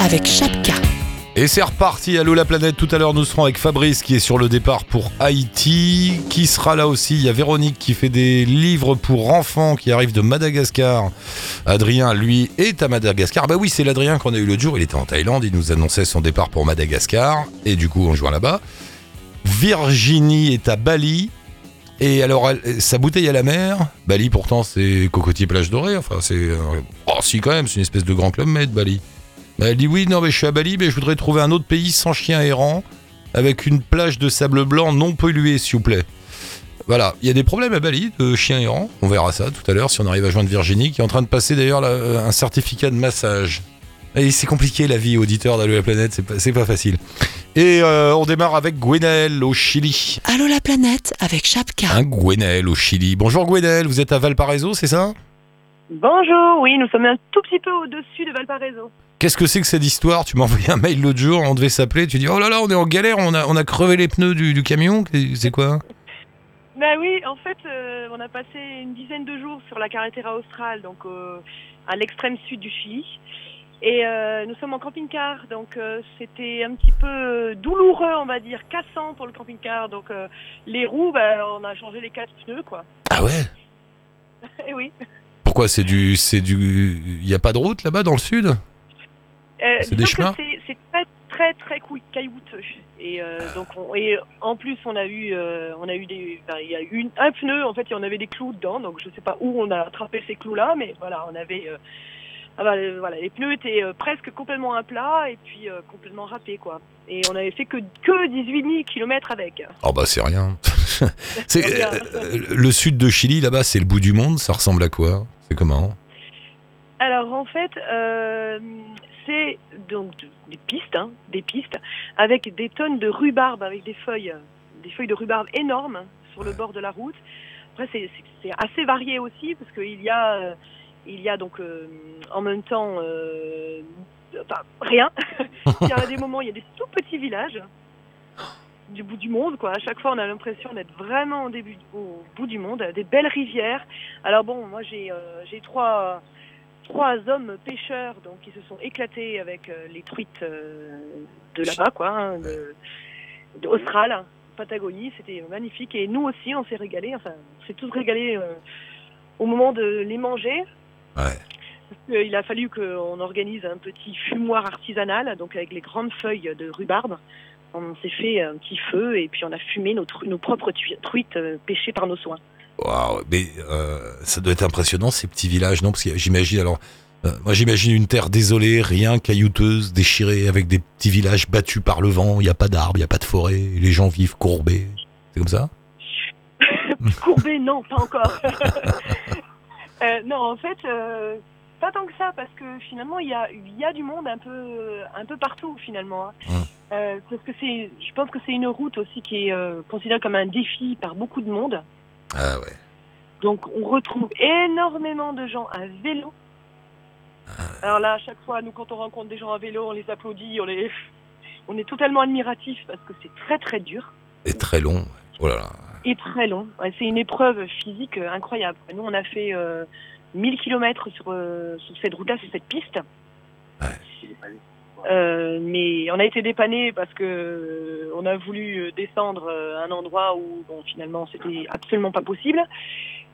avec Chapka. Et c'est reparti, Allô la planète, tout à l'heure nous serons avec Fabrice qui est sur le départ pour Haïti, qui sera là aussi, il y a Véronique qui fait des livres pour enfants qui arrivent de Madagascar, Adrien lui est à Madagascar, bah oui c'est l'Adrien qu'on a eu l'autre jour, il était en Thaïlande, il nous annonçait son départ pour Madagascar, et du coup on joint là-bas, Virginie est à Bali, et alors sa bouteille à la mer, Bali pourtant c'est cocotier plage dorée, enfin c'est... euh, Oh si quand même, c'est une espèce de grand club med Bali. Bah, elle dit oui, non, mais je suis à Bali, mais je voudrais trouver un autre pays sans chien errant, avec une plage de sable blanc non polluée, s'il vous plaît. Voilà, il y a des problèmes à Bali de chiens errants. On verra ça tout à l'heure si on arrive à joindre Virginie, qui est en train de passer d'ailleurs euh, un certificat de massage. Et c'est compliqué la vie, auditeur d'Allo la planète, c'est pas, c'est pas facile. Et euh, on démarre avec Gwenaël au Chili. Allô la planète avec Chapka. Un Gwenaël au Chili. Bonjour Gwenaël, vous êtes à Valparaiso, c'est ça? Bonjour, oui, nous sommes un tout petit peu au-dessus de Valparaiso. Qu'est-ce que c'est que cette histoire? Tu m'as envoyé un mail l'autre jour, on devait s'appeler, tu dis oh là là, on est en galère, on a, on a crevé les pneus du, du camion, c'est quoi? Ben oui, en fait, euh, on a passé une dizaine de jours sur la carretera australe, donc euh, à l'extrême sud du Chili. Et euh, nous sommes en camping-car, donc c'était un petit peu douloureux, on va dire, cassant pour le camping-car. Donc les roues, ben, on a changé les quatre pneus, quoi. Ah ouais? Et oui. Pourquoi? C'est du, c'est du, il y a pas de route là-bas dans le sud? Euh, C'est des chemins c'est- très très très caillouteux. Et euh, donc on- et en plus on a eu euh, on a eu des ben, il y a eu une- un pneu en fait il y en avait des clous dedans donc je sais pas où on a attrapé ces clous là mais voilà on avait ah bah, voilà les pneus étaient presque complètement à plat et puis complètement râpés quoi. Et on avait fait que que 18 km avec. Oh bah c'est rien. c'est, le sud de Chili là-bas, c'est le bout du monde, ça ressemble à quoi? C'est comment? Alors en fait, euh, donc de- des pistes, hein, des pistes avec des tonnes de rhubarbe, avec des feuilles, des feuilles de rhubarbe énormes sur le bord de la route. Après, c'est- assez varié aussi parce qu'il y a, euh, il y a donc euh, en même temps, euh, rien. il y a des moments, il y a des tout petits villages du bout du monde, quoi. À chaque fois, on a l'impression d'être vraiment au bout du monde, des belles rivières. Alors bon, moi j'ai trois trois hommes pêcheurs donc qui se sont éclatés avec euh, les truites euh, de là-bas quoi, hein, de, de Austral, Patagonie, c'était magnifique et nous aussi on s'est régalé, enfin on s'est tous régalés euh, au moment de les manger. Ouais. Parce qu'il a fallu qu'on organise un petit fumoir artisanal, donc avec les grandes feuilles de rhubarbe. On s'est fait un petit feu et puis on a fumé nos, propres truites pêchées par nos soins. Waouh, mais euh, ça doit être impressionnant ces petits villages, non? Parce que j'imagine alors, euh, moi j'imagine une terre désolée, rien, caillouteuse, déchirée, avec des petits villages battus par le vent. Il n'y a pas d'arbres, il n'y a pas de forêt, les gens vivent courbés. C'est comme ça? Courbé, non, pas encore. Euh, non, en fait, pas tant que ça, parce que finalement, il y a, il y a du monde un peu, un peu partout, finalement. hein. Hum. Parce que c'est, je pense que c'est une route aussi qui est considérée comme un défi par beaucoup de monde. Ah ouais. Donc, on retrouve énormément de gens à vélo. Alors là, à chaque fois, nous, quand on rencontre des gens à vélo, on les applaudit, on les, on est totalement admiratifs parce que c'est très très dur. Et très long. Oh là là. et très long. Ouais, c'est une épreuve physique euh, incroyable. Nous, on a fait euh, 1000 km sur, euh, sur cette route-là, sur cette piste. Euh, mais on a été dépanné parce que euh, on a voulu euh, descendre à un endroit où bon, finalement c'était absolument pas possible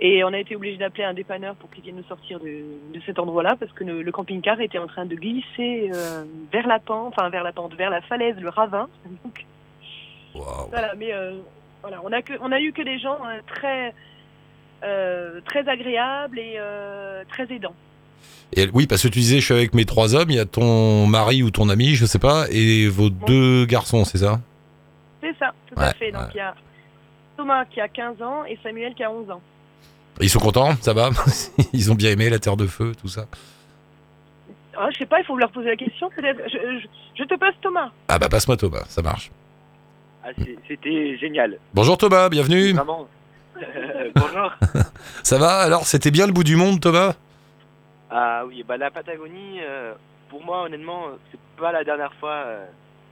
et on a été obligé d'appeler un dépanneur pour qu'il vienne nous sortir de, de cet endroit-là parce que le, le camping-car était en train de glisser euh, vers la pente, enfin vers la pente, vers la falaise, le ravin. Donc, voilà, mais euh, voilà, on a que, on a eu que des gens euh, très, euh, très agréables et euh, très aidants. Et oui, parce que tu disais, je suis avec mes trois hommes, il y a ton mari ou ton ami, je sais pas, et vos deux garçons, c'est ça? C'est ça, tout à fait. Donc ouais. il y a Thomas qui a 15 ans et Samuel qui a 11 ans. Ils sont contents Ça va? Ils ont bien aimé la Terre de Feu, tout ça Ah, je sais pas, il faut leur poser la question peut-être. Je, je, je te passe Thomas. Ah bah passe-moi Thomas, ça marche. Ah, C'était génial. Bonjour Thomas, bienvenue. Vraiment. Bonjour. Ça va? Alors, c'était bien le bout du monde Thomas? Ah oui, bah la Patagonie, euh, pour moi, honnêtement, euh, c'est pas la dernière fois euh,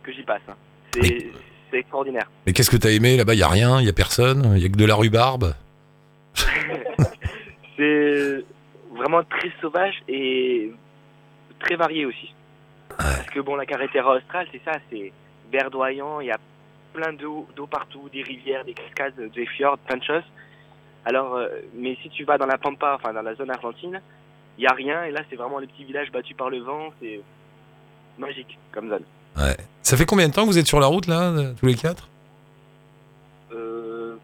que j'y passe. hein. C'est c'est extraordinaire. Mais qu'est-ce que t'as aimé là-bas? Il y a rien, il y a personne, il y a que de la rhubarbe? C'est vraiment très sauvage et très varié aussi. Parce que bon, la carretera australe, c'est ça, c'est verdoyant, il y a plein d'eau d'eau partout, des rivières, des cascades, des fjords, plein de choses. Alors, euh, mais si tu vas dans la Pampa, enfin dans la zone argentine, il y a rien, et là c'est vraiment les petits villages battus par le vent, c'est magique comme zone. Ouais. Ça fait combien de temps que vous êtes sur la route là, euh, tous les quatre? Euh,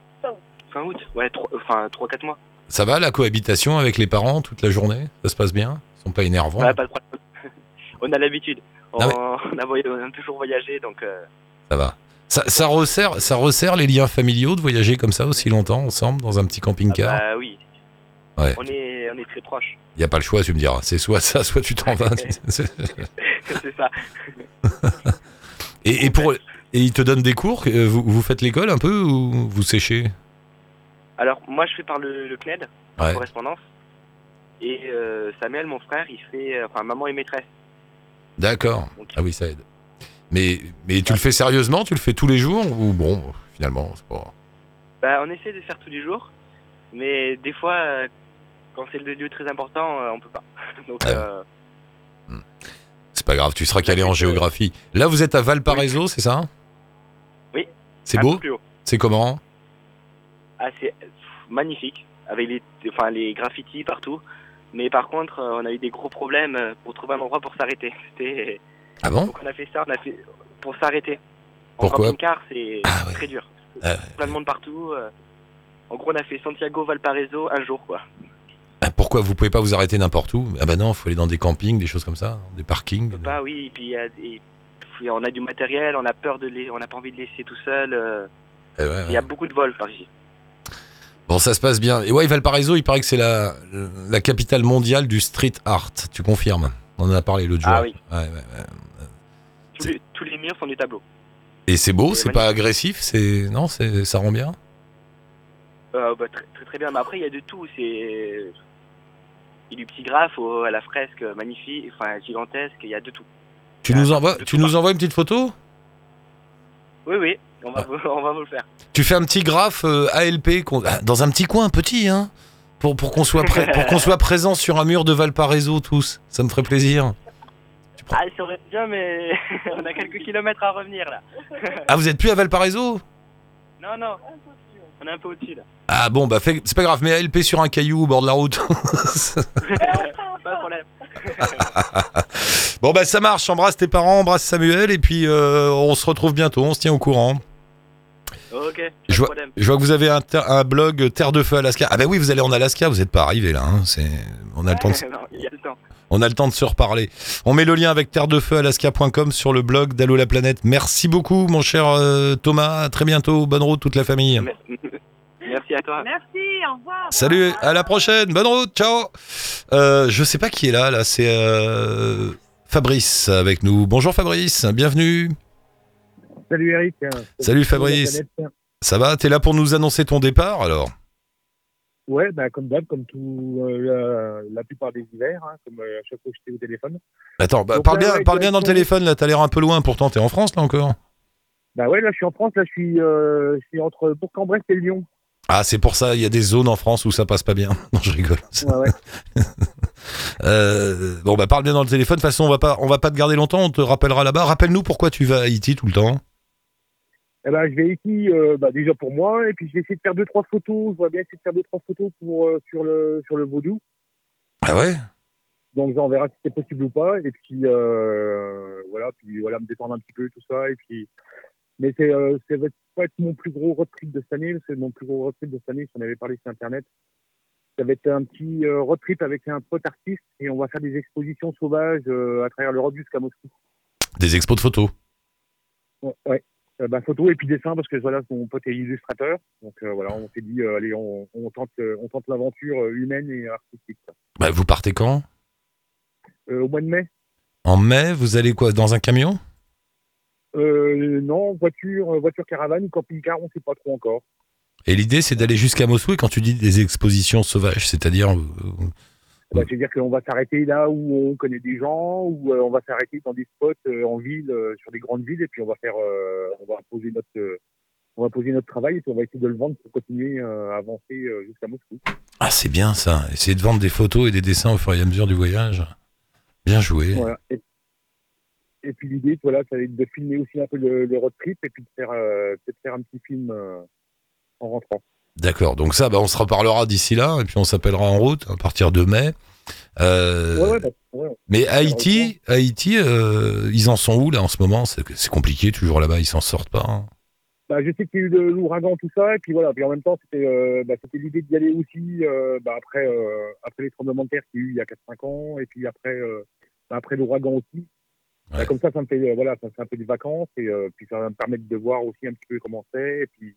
fin août, ouais, trois- enfin 3-4 mois. Ça va la cohabitation avec les parents toute la journée? Ça se passe bien? Ils sont pas énervants? Ouais, pas de problème. on a l'habitude. On, Ah on a voy- on a toujours voyagé, donc euh, Ça va. Ça, ça resserre, ça resserre les liens familiaux de voyager comme ça aussi longtemps ensemble dans un petit ah camping-car. bah oui. Ouais. On est, on est très proches. Il y a pas le choix, tu me diras. C'est soit ça, soit tu t'en vas. c'est ça. et, et pour et ils te donnent des cours. euh, Vous, vous faites l'école un peu ou vous séchez? Alors, moi, je fais par le, le CNED, Ouais. correspondance. Et euh, Samuel, mon frère, il fait. euh, Enfin, maman et maîtresse. D'accord. Ah oui, ça aide. Mais mais tu le fais sérieusement? Tu le fais tous les jours ou bon finalement c'est pas. bah, on essaie de faire tous les jours. Mais des fois, quand c'est le lieu très important, euh, on peut pas. Donc, Ah ouais. euh, C'est pas grave, tu seras calé en géographie. Là, vous êtes à Valparaiso, c'est ça Oui. C'est beau? C'est comment? Ah, c'est magnifique, avec les, enfin, les graffitis partout. Mais par contre, euh, on a eu des gros problèmes pour trouver un endroit pour s'arrêter. C'était Ah bon? Donc on a fait ça, on a fait pour s'arrêter. En camping-car, c'est Ah ouais. très dur. Ah Plein de monde partout. En gros, on a fait Santiago, Valparaiso un jour, quoi. Ah, Pourquoi vous pouvez pas vous arrêter n'importe où? Ah bah non, faut aller dans des campings, des choses comme ça, des parkings. Bah oui, et puis des- puis on a du matériel, on a peur de les, on n'a pas envie de laisser tout seul. euh. Eh ouais, ouais. Il y a beaucoup de vols par ici. Bon, ça se passe bien. Et ouais, Valparaiso, il paraît que c'est la, la capitale mondiale du street art. Tu confirmes? On en a parlé l'autre jour. Ah oui. Ouais. Tous les, tous les murs sont des tableaux. Et c'est beau, C'est pas agressif, c'est non, c'est ça rend bien? Euh, bah, très, très très bien. Mais après, il y a de tout. C'est il y a du petit graphe au- à la fresque magnifique, enfin gigantesque. Il y a de tout. Tu Ah, nous envoies, tu tout nous envoies une petite photo? Oui, oui. On Ah. va, vous- on va vous le faire. Tu fais un petit graphe euh, ALP ah, dans un petit coin petit, hein, pour, pour qu'on soit qu'on soit présent sur un mur de Valparaiso tous. Ça me ferait plaisir. Ah, ça aurait bien, mais on a quelques kilomètres à revenir là. Ah, vous êtes plus à Valparaiso? Non, non. On est un peu au-dessus là. Ah bon, bah c'est pas grave, mais ALP sur un caillou au bord de la route. Pas de problème. bon bah ça marche. Embrasse tes parents, embrasse Samuel, et puis euh, on se retrouve bientôt. On se tient au courant. Ok, Je vois, problème. je vois que vous avez un, ter- un blog Terre de Feu Alaska. Ah bah oui, vous allez en Alaska, vous n'êtes pas arrivé là. hein. C'est, on a le temps de, Non, il y a le temps. on a le temps de se reparler. On met le lien avec terre de feu alaska.com sur le blog d'Allo la planète. Merci beaucoup, mon cher euh, Thomas. À très bientôt. Bonne route, toute la famille. Merci à toi. Merci, au revoir. Salut, à la prochaine. Bonne route, ciao. Euh, je sais pas qui est là. Là, c'est euh, Fabrice avec nous. Bonjour Fabrice, bienvenue. Salut Eric. Salut, Fabrice. Ça va? T'es là pour nous annoncer ton départ alors? Ouais, bah, comme d'hab, comme tout euh, la, la plupart des hivers, hein, comme euh, à chaque fois que j'étais au téléphone. Attends, bah, Donc, parle bien, ouais, parle bien dans le téléphone. Là, t'as l'air un peu loin. Pourtant, t'es en France là encore. Bah ouais, là je suis en France, là je suis, euh, je suis entre Bourg-en-Bresse et Lyon. Ah, c'est pour ça. Il y a des zones en France où ça passe pas bien. Non, je rigole. Ouais, ouais. Bon, bah parle bien dans le téléphone. De toute façon, on va pas, on va pas te garder longtemps. On te rappellera là-bas. Rappelle-nous pourquoi tu vas à Haïti tout le temps. Eh ben, je vais ici, euh, bah, déjà pour moi, et puis je vais essayer de faire deux trois photos. Je vois bien essayer de faire deux trois photos pour euh, sur le sur le Vaudou. Ah ouais? Donc on verra si c'est possible ou pas. Et puis euh, voilà, puis voilà, me détendre un petit peu tout ça. Et puis, mais c'est euh, ça va pas être mon plus gros road trip de cette année. C'est mon plus gros road trip de cette année. J'en avais parlé sur internet. Ça va être un petit road trip avec un pote artiste et on va faire des expositions sauvages à travers l'Europe jusqu'à Moscou. Des expos de photos? Ouais. ouais. Euh, bah, photo et puis dessin parce que voilà, mon pote est illustrateur. Donc euh, voilà, on s'est dit, euh, allez, on, on tente, on tente l'aventure humaine et artistique. Bah, vous partez quand? Euh, au mois de mai En mai. Vous allez quoi Dans un camion? Euh, Non, voiture, voiture caravane, camping-car, on sait pas trop encore. Et l'idée, c'est d'aller jusqu'à Moscou. Et quand tu dis des expositions sauvages, c'est-à-dire Bah, C'est-à-dire qu'on va s'arrêter là où on connaît des gens, ou euh, on va s'arrêter dans des spots euh, en ville, euh, sur des grandes villes, et puis on va faire, on va poser notre, on va poser notre travail et puis on va essayer de le vendre pour continuer à avancer jusqu'à Moscou. ah, c'est bien ça. Essayer de vendre des photos et des dessins au fur et à mesure du voyage. Bien joué. Voilà. Et, Et puis l'idée, voilà, ça va être de filmer aussi un peu le, le road trip et puis de faire, euh, peut-être faire un petit film euh, en rentrant. D'accord. Donc ça, bah, on se reparlera d'ici là et puis on s'appellera en route à partir de mai. Euh, Ouais, ouais, bah, ouais. mais Haïti, Haïti, euh, ils en sont où là en ce moment? C'est compliqué toujours là-bas, ils s'en sortent pas. hein. Bah, je sais qu'il y a eu de l'ouragan, tout ça, et puis voilà. Puis en même temps, c'était euh, bah, l'idée d'y aller aussi après, après les tremblements de terre qu'il y a eu il y a 4-5 ans, et puis après, après l'ouragan aussi. Comme ça, ça me fait, voilà, ça me fait un peu des vacances, et puis ça va me permettre de voir aussi un petit peu comment c'est, et puis,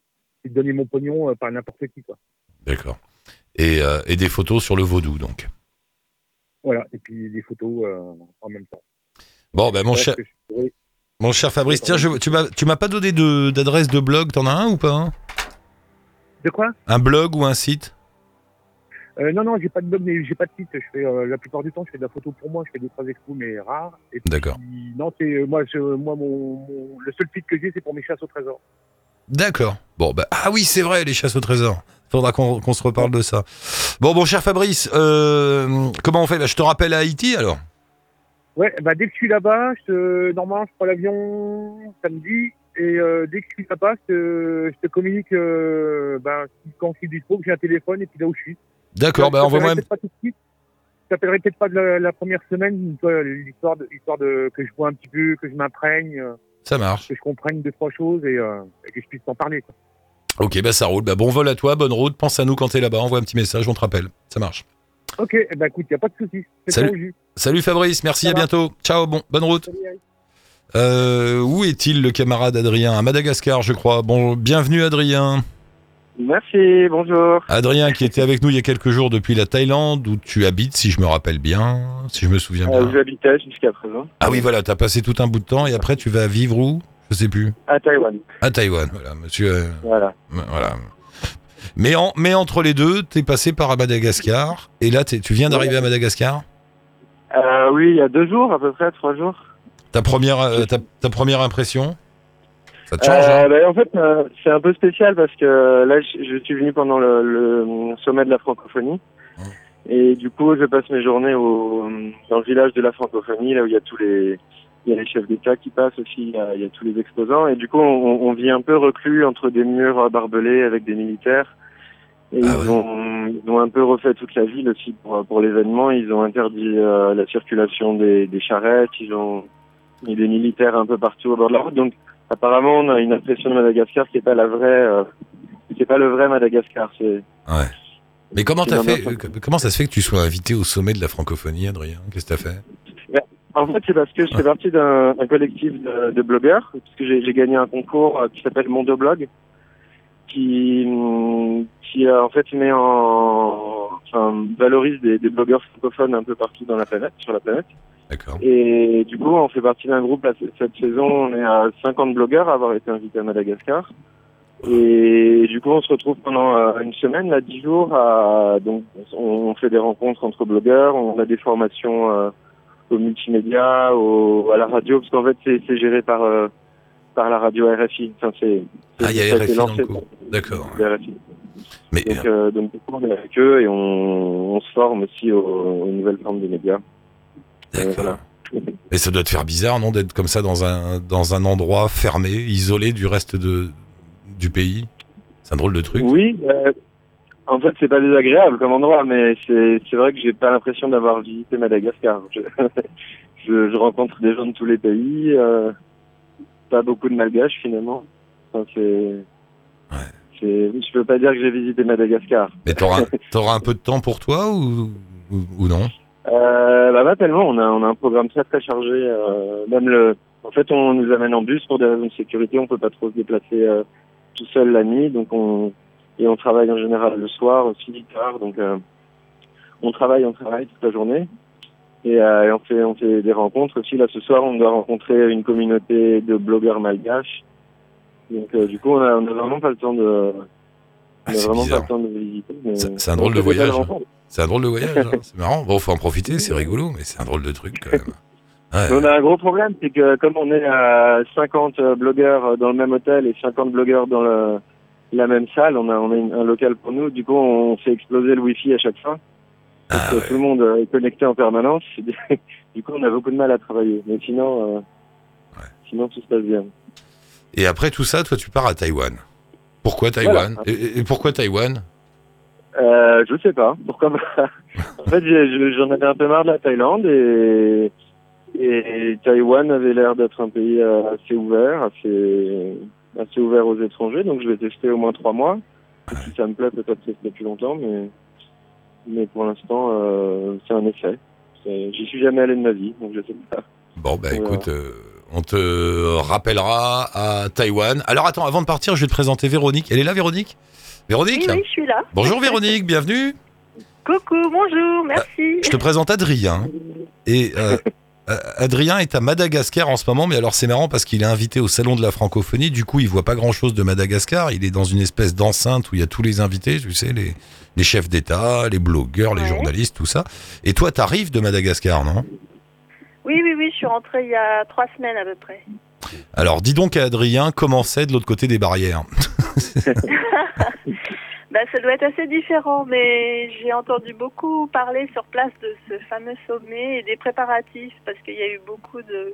de donner mon pognon euh, par n'importe qui, quoi. D'accord. Et, euh, et des photos sur le vaudou donc. Voilà, et puis des photos euh, en même temps. Bon, ben mon cher, je mon cher Fabrice, tiens, je, tu m'as, pas donné de, d'adresse de blog, t'en as un ou pas hein? De quoi? Un blog ou un site? Euh, Non, non, j'ai pas de blog, mais j'ai pas de site. Je fais euh, la plupart du temps, je fais de la photo pour moi. Je fais deux trois expos, mais rares. D'accord. non, c'est moi, je, moi, mon, mon- le seul site que j'ai, c'est pour mes chasses au trésor. D'accord. Bon, bah, ah oui, c'est vrai, les chasses au trésor. Faudra qu'on qu'on se reparle de ça. Bon, bon, cher Fabrice, euh, comment on fait? Bah, Je te rappelle à Haïti alors Ouais, bah dès que je suis là-bas, je te, normalement, je prends l'avion samedi. Et euh, dès que je suis là-bas, je te, je te communique euh, bah, quand je suis dispo, que j'ai un téléphone et puis là où je suis. D'accord, bah, envoie-moi peut-être pas tout de suite. Je t'appellerai peut-être pas de la, la première semaine, toi, l'histoire de, l'histoire de que je vois un petit peu, que je m'imprègne, euh, Ça marche. que je comprenne deux trois choses et, euh, et que je puisse t'en parler. Quoi. Ok, bah, ça roule. Bah, bon vol à toi, bonne route. Pense à nous quand t'es là-bas. Envoie un petit message, on te rappelle. Ça marche. Ok, ben écoute, y a pas de souci. Salut. Salut Fabrice, merci, Ça à va. bientôt. Ciao, bon, bonne route. Salut. Euh, où est-il le camarade Adrien? À Madagascar, je crois. Bon, bienvenue Adrien. Merci, bonjour. Adrien qui était avec nous il y a quelques jours depuis la Thaïlande où tu habites, si je me rappelle bien, si je me souviens bien. Euh, J'habitais jusqu'à présent Ah oui, voilà, t'as passé tout un bout de temps et après tu vas vivre où? Je sais plus. à Taïwan. À Taïwan, voilà, monsieur. euh, Voilà. voilà. Mais, en, mais entre les deux, t'es passé par Madagascar et là, tu viens d'arriver à Madagascar? Euh, oui, il y a deux jours à peu près, trois jours. Ta première, euh, ta, ta première impression? Ça te change Euh, hein bah, en fait, euh, c'est un peu spécial parce que là, je, je suis venu pendant le, le sommet de la francophonie. Et du coup, je passe mes journées au, dans le village de la francophonie, là où il y a tous les, il y a les chefs d'État qui passent aussi, il y, a, il y a tous les exposants. Et du coup, on, on vit un peu reclus entre des murs barbelés avec des militaires. Et Ah ils, ouais. ont, ils ont un peu refait toute la ville aussi pour, pour l'événement. Ils ont interdit euh, la circulation des, des charrettes. Ils ont mis des militaires un peu partout au bord de la route. Donc, apparemment, on a une impression de Madagascar qui est pas la vraie, euh, c'est pas le vrai Madagascar. C'est Ouais. Mais comment fait euh, Comment ça se fait que tu sois invité au sommet de la francophonie, Adrien? Qu'est-ce que t'as fait? En fait, c'est parce que je fais partie d'un un collectif de, de blogueurs, parce que j'ai gagné un concours euh, qui s'appelle Mondoblog, qui, hum, qui euh, en fait met en, enfin, valorise des, des blogueurs francophones un peu partout dans la planète, sur la planète. D'accord. Et du coup, on fait partie d'un groupe là, cette- saison. On est à 50 blogueurs à avoir été invités à Madagascar. Et du coup, on se retrouve pendant euh, une semaine, là, 10 jours. À, donc, on, fait des rencontres entre blogueurs. On a des formations euh, au multimédia, au, à la radio, parce qu'en fait, c'est géré par euh, par la radio RFI. Enfin, c'est Ah, il y a RFI dans le coup. D'accord. Mais Donc, euh, donc, du coup, on est avec eux et on, on se forme aussi aux, aux nouvelles formes des médias. D'accord. voilà. Mais ça doit te faire bizarre, non, d'être comme ça dans un, dans un endroit fermé, isolé du reste de, du pays? C'est un drôle de truc. Oui, euh, en fait, c'est pas désagréable comme endroit, mais c'est vrai que j'ai pas l'impression d'avoir visité Madagascar. Je, je, je rencontre des gens de tous les pays, euh, pas beaucoup de malgaches finalement. Enfin, c'est, c'est, je peux pas dire que j'ai visité Madagascar. Mais t'auras t'auras un peu de temps pour toi ou, ou, ou non? Euh, bah pas tellement. On a, on a un programme très très chargé. euh, même le, en fait, on nous amène en bus pour des raisons de sécurité. On peut pas trop se déplacer euh, tout seul la nuit, donc on et on travaille en général le soir aussi tard. Donc euh, on travaille, on travaille toute la journée. Et, et on fait on fait des rencontres aussi. Là ce soir, on doit rencontrer une communauté de blogueurs malgaches. Donc du coup, on a, on a vraiment pas le temps de Ah, on a vraiment bizarre. pas le temps de visiter. C'est- un drôle de voyage. C'est un drôle de voyage, hein. c'est marrant. Bon, faut en profiter, c'est rigolo, mais c'est un drôle de truc quand même. Ouais. On a un gros problème, c'est que comme on est à 50 blogueurs dans le même hôtel et 50 blogueurs dans le, la même salle, on a, on a une- un local pour nous. Du coup, on fait exploser le wifi à chaque fois. Ah, Parce que ouais. Tout le monde est connecté en permanence. du coup, on a beaucoup de mal à travailler. Mais sinon, euh, sinon tout se passe bien. Et après tout ça, toi, tu pars à Taïwan. Pourquoi Taïwan? Voilà. et, et pourquoi Taïwan? Euh, je sais pas, pourquoi pas. en fait, j'en avais un peu marre de la Thaïlande et, et Taïwan avait l'air d'être un pays euh, assez ouvert, assez, assez ouvert aux étrangers, donc je vais tester au moins trois mois. Et si ça me plaît, peut-être tester plus longtemps, mais, mais pour l'instant, euh, c'est un essai. J'y suis jamais allé de ma vie, donc je sais pas. Bon, bah Voilà. écoute, euh, on te rappellera à Taïwan. Alors attends, avant de partir, je vais te présenter Véronique. Elle est là, Véronique? Véronique Oui, oui, je suis là. Bonjour Véronique, bienvenue. Coucou, bonjour, merci. Je te présente Adrien. Et euh, euh, Adrien est à Madagascar en ce moment, mais alors c'est marrant parce qu'il est invité au salon de la francophonie. Du coup, il voit pas grand chose de Madagascar. Il est dans une espèce d'enceinte où il y a tous les invités, tu sais, les, les chefs d'État, les blogueurs, les Ouais. journalistes, tout ça. Et toi, t'arrives de Madagascar, non? Oui, oui, oui, je suis rentrée il y a trois semaines à peu près. Alors, dis donc à Adrien comment c'est de l'autre côté des barrières? Bah, ça doit être assez différent, mais j'ai entendu beaucoup parler sur place de ce fameux sommet et des préparatifs, parce qu'il y a eu beaucoup de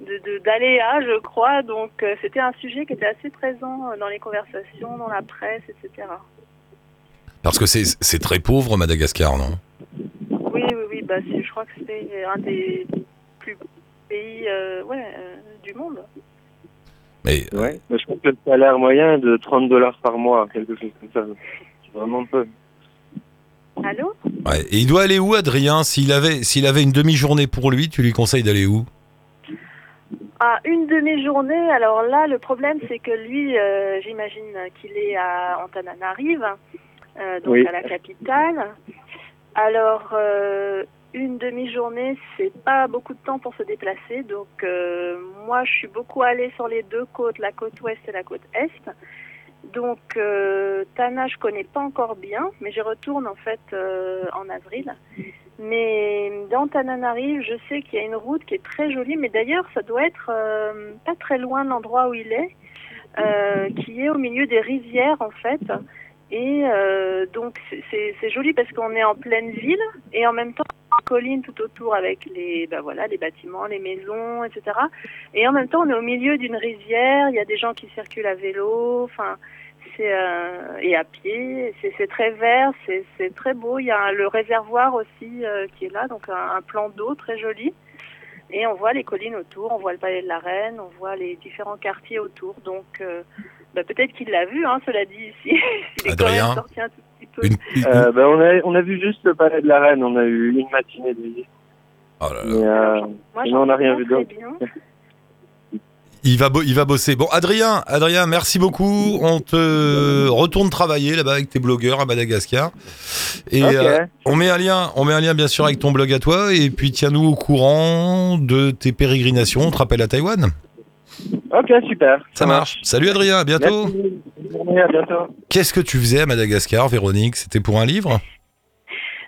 de- de- d'aléas, je crois. Donc, euh, c'était un sujet qui était assez présent dans les conversations, dans la presse, etc. Parce que c'est c'est très pauvre Madagascar, non? Oui, oui, oui. Bah, je crois que c'est un des plus pays euh, ouais, euh, du monde. Mais Ouais. Mais je pense que le salaire moyen est de 30 dollars par mois, quelque chose comme ça. C'est vraiment peu. Allô ouais. Et il doit aller où, Adrien S'il avait s'il avait une demi-journée pour lui, tu lui conseilles d'aller où? Ah, une demi-journée. Alors là, le problème, c'est que lui, euh, j'imagine qu'il est à Antananarive, euh, donc Oui. à la capitale. Alors, euh, une demi-journée, c'est pas beaucoup de temps pour se déplacer. Donc, euh, moi, je suis beaucoup allée sur les deux côtes, la côte ouest et la côte est. Donc, euh, Tana, je connais pas encore bien, mais j'y retourne en fait euh, en avril. Mais dans Tananarive, je sais qu'il y a une route qui est très jolie, mais d'ailleurs, ça doit être euh, pas très loin de l'endroit où il est, euh, qui est au milieu des rivières en fait. Et euh, donc, c'est- joli parce qu'on est en pleine ville et en même temps, une colline tout autour avec les, ben voilà, les bâtiments, les maisons, etc. Et en même temps, on est au milieu d'une rivière. Il y a des gens qui circulent à vélo. Enfin, c'est euh, et à pied. C'est très vert, c'est c'est très beau. Il y a le réservoir aussi euh, qui est là, donc un, un plan d'eau très joli. Et on voit les collines autour, on voit le palais de la Reine, on voit les différents quartiers autour. Donc euh, bah, peut-être qu'il l'a vu, hein, cela dit ici. Il est quand Adrien, même sorti un tout petit peu. Une- une- Euh, ben, on, a, on a vu juste le palais de la Reine, on a eu une matinée de visite. Oh là là. Mais, euh, Moi, sinon, on n'a rien vu d'autre. Il va, bo- il va bosser. Bon, Adrien, Adrien, merci beaucoup. On te retourne travailler là-bas avec tes blogueurs à Madagascar. Et Ok. euh, on met un lien, on met un lien bien sûr avec ton blog à toi. Et puis tiens-nous au courant de tes pérégrinations. On te rappelle à Taïwan. Ok, super. Ça marche. Salut Adrien, à bientôt. Merci. Bonne journée, à bientôt. Qu'est-ce que tu faisais à Madagascar, Véronique? C'était pour un livre?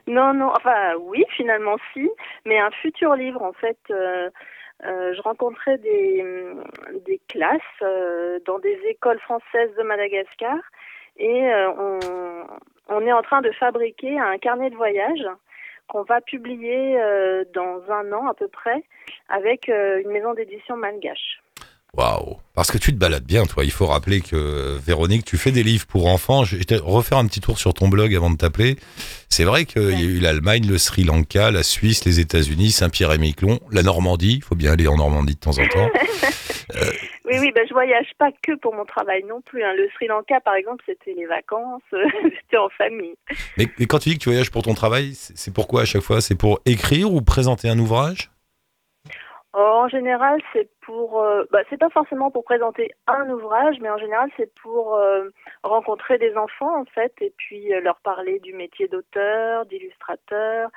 Non, non, enfin oui, finalement si, mais un futur livre en fait. euh, euh, je rencontrais des, hum, des classes euh, dans des écoles françaises de Madagascar et euh, on, on est en train de fabriquer un carnet de voyage qu'on va publier euh, dans un an à peu près avec euh, une maison d'édition malgache. Waouh Parce que tu te balades bien, toi. Il faut rappeler que, euh, Véronique, tu fais des livres pour enfants. Je vais refaire un petit tour sur ton blog avant de t'appeler. C'est vrai qu'il y a eu l'Allemagne, le Sri Lanka, la Suisse, les États-Unis, Saint-Pierre-et-Miquelon, la Normandie. Il faut bien aller en Normandie de temps en temps. Oui, oui, ben, je voyage pas que pour mon travail non plus. hein. Le Sri Lanka, par exemple, c'était les vacances, c'était en famille. Mais, mais quand tu dis que tu voyages pour ton travail, c'est pourquoi à chaque fois? C'est pour écrire ou présenter un ouvrage? En général, c'est pour, euh, bah, c'est pas forcément pour présenter un ouvrage, mais en général, c'est pour euh, rencontrer des enfants en fait, et puis euh, leur parler du métier d'auteur, d'illustrateur,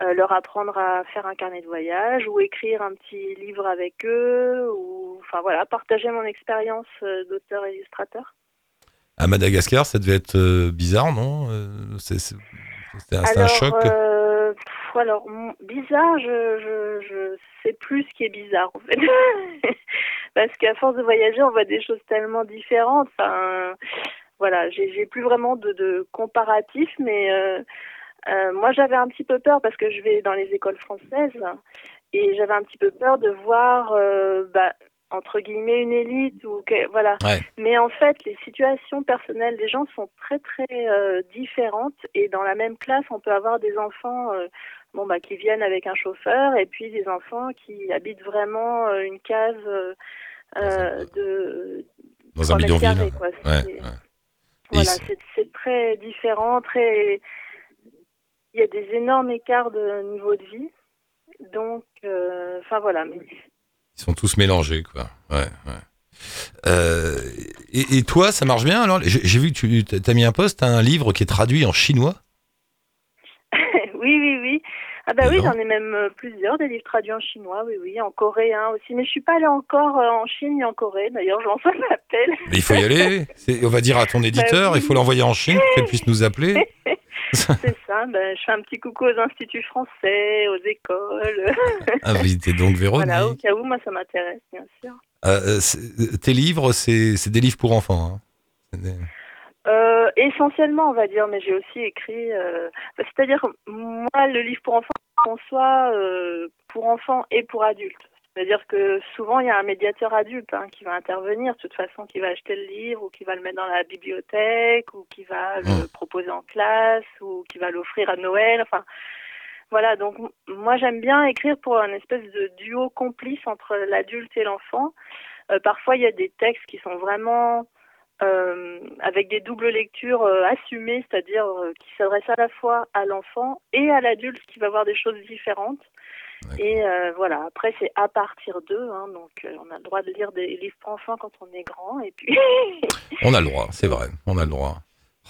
euh, leur apprendre à faire un carnet de voyage ou écrire un petit livre avec eux, ou enfin voilà, partager mon expérience d'auteur-illustrateur. À Madagascar, ça devait être bizarre, non? C'est un, choc alors bizarre, je, je, je sais plus ce qui est bizarre en fait. Parce qu'à force de voyager, on voit des choses tellement différentes. Enfin, voilà, j'ai plus vraiment de, de comparatif, mais euh, euh, moi j'avais un petit peu peur parce que je vais dans les écoles françaises et j'avais un petit peu peur de voir euh, bah, entre guillemets une élite ou que, voilà. Ouais. Mais en fait, les situations personnelles des gens sont très très euh, différentes et dans la même classe, on peut avoir des enfants euh, bon bah qui viennent avec un chauffeur et puis des enfants qui habitent vraiment euh, une case euh, euh, de Dans un 3 mètres carrés, bidonville. quoi. Ouais. Voilà, c'est très différent, très. Il y a des énormes écarts de niveau de vie. Donc, euh, enfin voilà. Mais Ils sont tous mélangés, quoi. Ouais, ouais. Euh, et, et toi, ça marche bien alors? J'ai vu que tu as mis un post, un livre qui est traduit en chinois. Oui, oui, oui. Ah bah oui, j'en ai même euh, plusieurs, des livres traduits en chinois, oui, oui, en coréen aussi. Mais je suis pas allée encore euh, en Chine ni en Corée. D'ailleurs, je lance un appel. Mais il faut y aller. On va dire à ton éditeur, oui. il faut l'envoyer en Chine pour qu'elle puisse nous appeler. C'est ça. Ben, je fais un petit coucou aux instituts français, aux écoles. Invitez donc Véronique. voilà, au cas où, moi, ça m'intéresse, bien sûr. Euh, euh, tes livres, c'est c'est des livres pour enfants. hein. Euh, essentiellement, on va dire, mais j'ai aussi écrit. euh, bah, C'est-à-dire, moi, le livre pour enfants, qu'on soit euh, pour enfants et pour adultes. C'est-à-dire que souvent, il y a un médiateur adulte hein, qui va intervenir, de toute façon, qui va acheter le livre ou qui va le mettre dans la bibliothèque ou qui va le Mm. proposer en classe ou qui va l'offrir à Noël. Enfin, voilà. Donc, moi, j'aime bien écrire pour un espèce de duo complice entre l'adulte et l'enfant. Euh, parfois, il y a des textes qui sont vraiment euh, avec des doubles lectures euh, assumées, c'est-à-dire euh, qui s'adressent à la fois à l'enfant et à l'adulte qui va voir des choses différentes. Et voilà, après c'est à partir d'eux, hein, donc on a le droit de lire des livres pour enfants quand on est grand, et puis On a le droit, c'est vrai. On a le droit.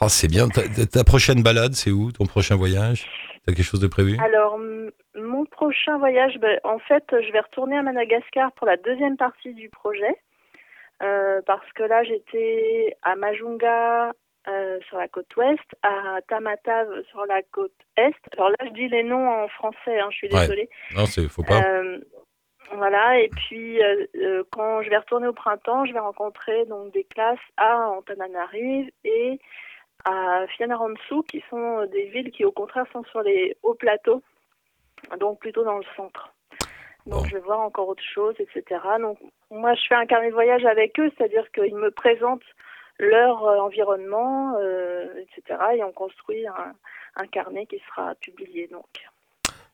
Ah, c'est bien. Ta, prochaine balade, c'est où? Ton prochain voyage? T'as quelque chose de prévu? Alors, mon prochain voyage, ben, en fait, je vais retourner à Madagascar pour la deuxième partie du projet. Euh, parce que là, j'étais à Majunga euh, sur la côte ouest, à Tamatave sur la côte est. Alors là, je dis les noms en français, hein, je suis Ouais. désolée. Non, c'est faut pas. Euh, voilà, et puis euh, euh, quand je vais retourner au printemps, je vais rencontrer donc des classes à Antananarive et à Fianarantsoa, qui sont euh, des villes qui au contraire sont sur les hauts plateaux, donc plutôt dans le centre. Donc Bon. je vais voir encore autre chose, etc. Donc moi je fais un carnet de voyage avec eux, c'est-à-dire qu'ils me présentent leur euh, environnement, euh, etc. Et on construit un, un carnet qui sera publié donc.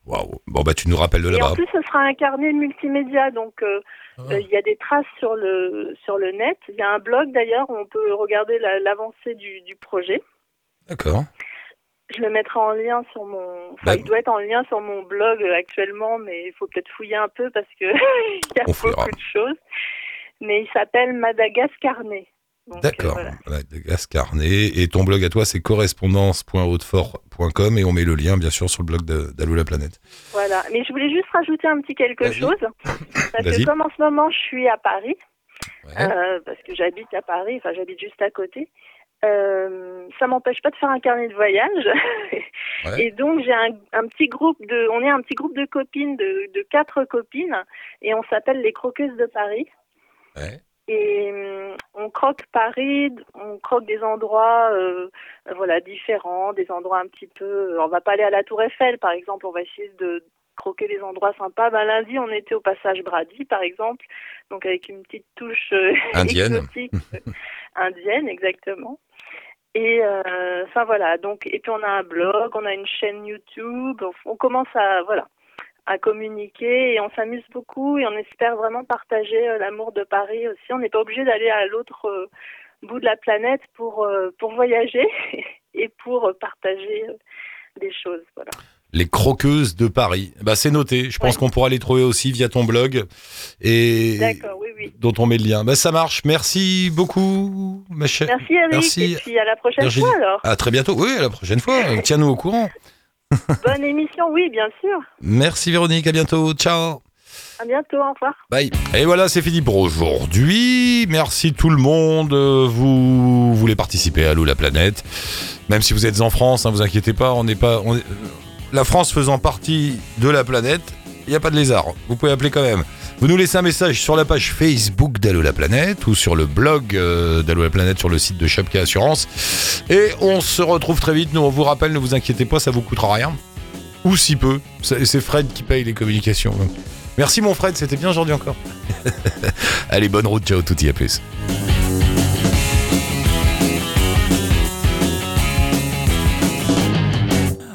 Waouh. Bon, bah, tu nous rappelles de Et en là-bas. plus, ce sera un carnet multimédia, donc euh, Ah. euh, il y a des traces sur le sur le net. Il y a un blog d'ailleurs où on peut regarder la- l'avancée du, du projet. D'accord. Je le mettrai en lien sur mon. Enfin, Bah- il doit être en lien sur mon blog euh, actuellement, mais il faut peut-être fouiller un peu parce que il y a beaucoup de choses. Mais il s'appelle Madagascarnet. Donc, euh, D'accord. voilà. Né. Et ton blog à toi, c'est correspondance.hautefort.com et on met le lien, bien sûr, sur le blog d'Allô la planète. Voilà. Mais je voulais juste rajouter un petit quelque chose. Parce que comme en ce moment, je suis à Paris, Ouais. euh, parce que j'habite à Paris, enfin j'habite juste à côté. Euh, ça m'empêche pas de faire un carnet de voyage. Ouais. Et donc j'ai un, un petit groupe de, on est un petit groupe de copines, de, de quatre copines, et on s'appelle les croqueuses de Paris. Ouais. Et hum, on croque Paris, on croque des endroits, euh, voilà, différents, des endroits un petit peu. On va pas aller à la Tour Eiffel, par exemple. On va essayer de croquer des endroits sympas. Ben, lundi, on était au passage Brady, par exemple, donc avec une petite touche euh, Indienne. indienne, exactement. Et euh, enfin voilà. Donc et puis on a un blog, on a une chaîne YouTube. On, on commence à voilà à communiquer et on s'amuse beaucoup et on espère vraiment partager euh, l'amour de Paris aussi. On n'est pas obligé d'aller à l'autre euh, bout de la planète pour pour voyager et pour partager des choses. Voilà. Les croqueuses de Paris. Bah, c'est noté. Je pense Ouais. qu'on pourra les trouver aussi via ton blog. Et D'accord, oui, oui. dont on met le lien. Bah, ça marche. Merci beaucoup, ma chère. Merci Eric Merci, et puis à la prochaine Virginie. fois alors. À très bientôt. Oui, à la prochaine fois. Tiens-nous au courant. Bonne émission, oui, bien sûr. Merci Véronique. À bientôt. Ciao. À bientôt, au revoir. Bye. Et voilà, c'est fini pour aujourd'hui. Merci tout le monde. Vous voulez participer à Allô la planète. Même si vous êtes en France, hein, vous inquiétez pas, on n'est pas. on est- La France faisant partie de la planète, il n'y a pas de lézard. Vous pouvez appeler quand même. Vous nous laissez un message sur la page Facebook d'Allo la planète ou sur le blog euh, d'Allo la planète sur le site de Chapka Assurance. Et on se retrouve très vite. Nous, on vous rappelle, ne vous inquiétez pas, ça vous coûtera rien. Ou si peu. C'est Fred qui paye les communications. Merci mon Fred, c'était bien aujourd'hui encore. Allez, bonne route, ciao, tout y à plus.